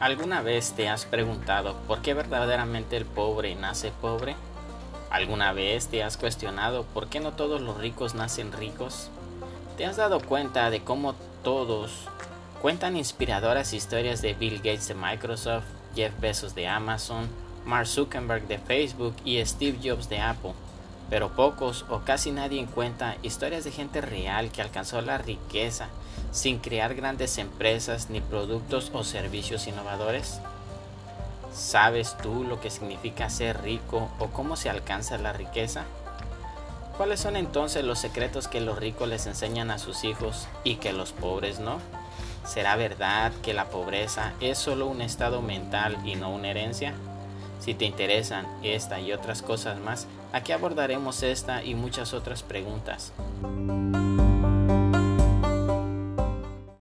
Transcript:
¿Alguna vez te has preguntado por qué verdaderamente el pobre nace pobre? ¿Alguna vez te has cuestionado por qué no todos los ricos nacen ricos? ¿Te has dado cuenta de cómo todos cuentan inspiradoras historias de Bill Gates de Microsoft, Jeff Bezos de Amazon, Mark Zuckerberg de Facebook y Steve Jobs de Apple? Pero pocos o casi nadie cuenta historias de gente real que alcanzó la riqueza sin crear grandes empresas ni productos o servicios innovadores? ¿Sabes tú lo que significa ser rico o cómo se alcanza la riqueza? ¿Cuáles son entonces los secretos que los ricos les enseñan a sus hijos y que los pobres no? ¿Será verdad que la pobreza es solo un estado mental y no una herencia? Si te interesan esta y otras cosas más, aquí abordaremos esta y muchas otras preguntas.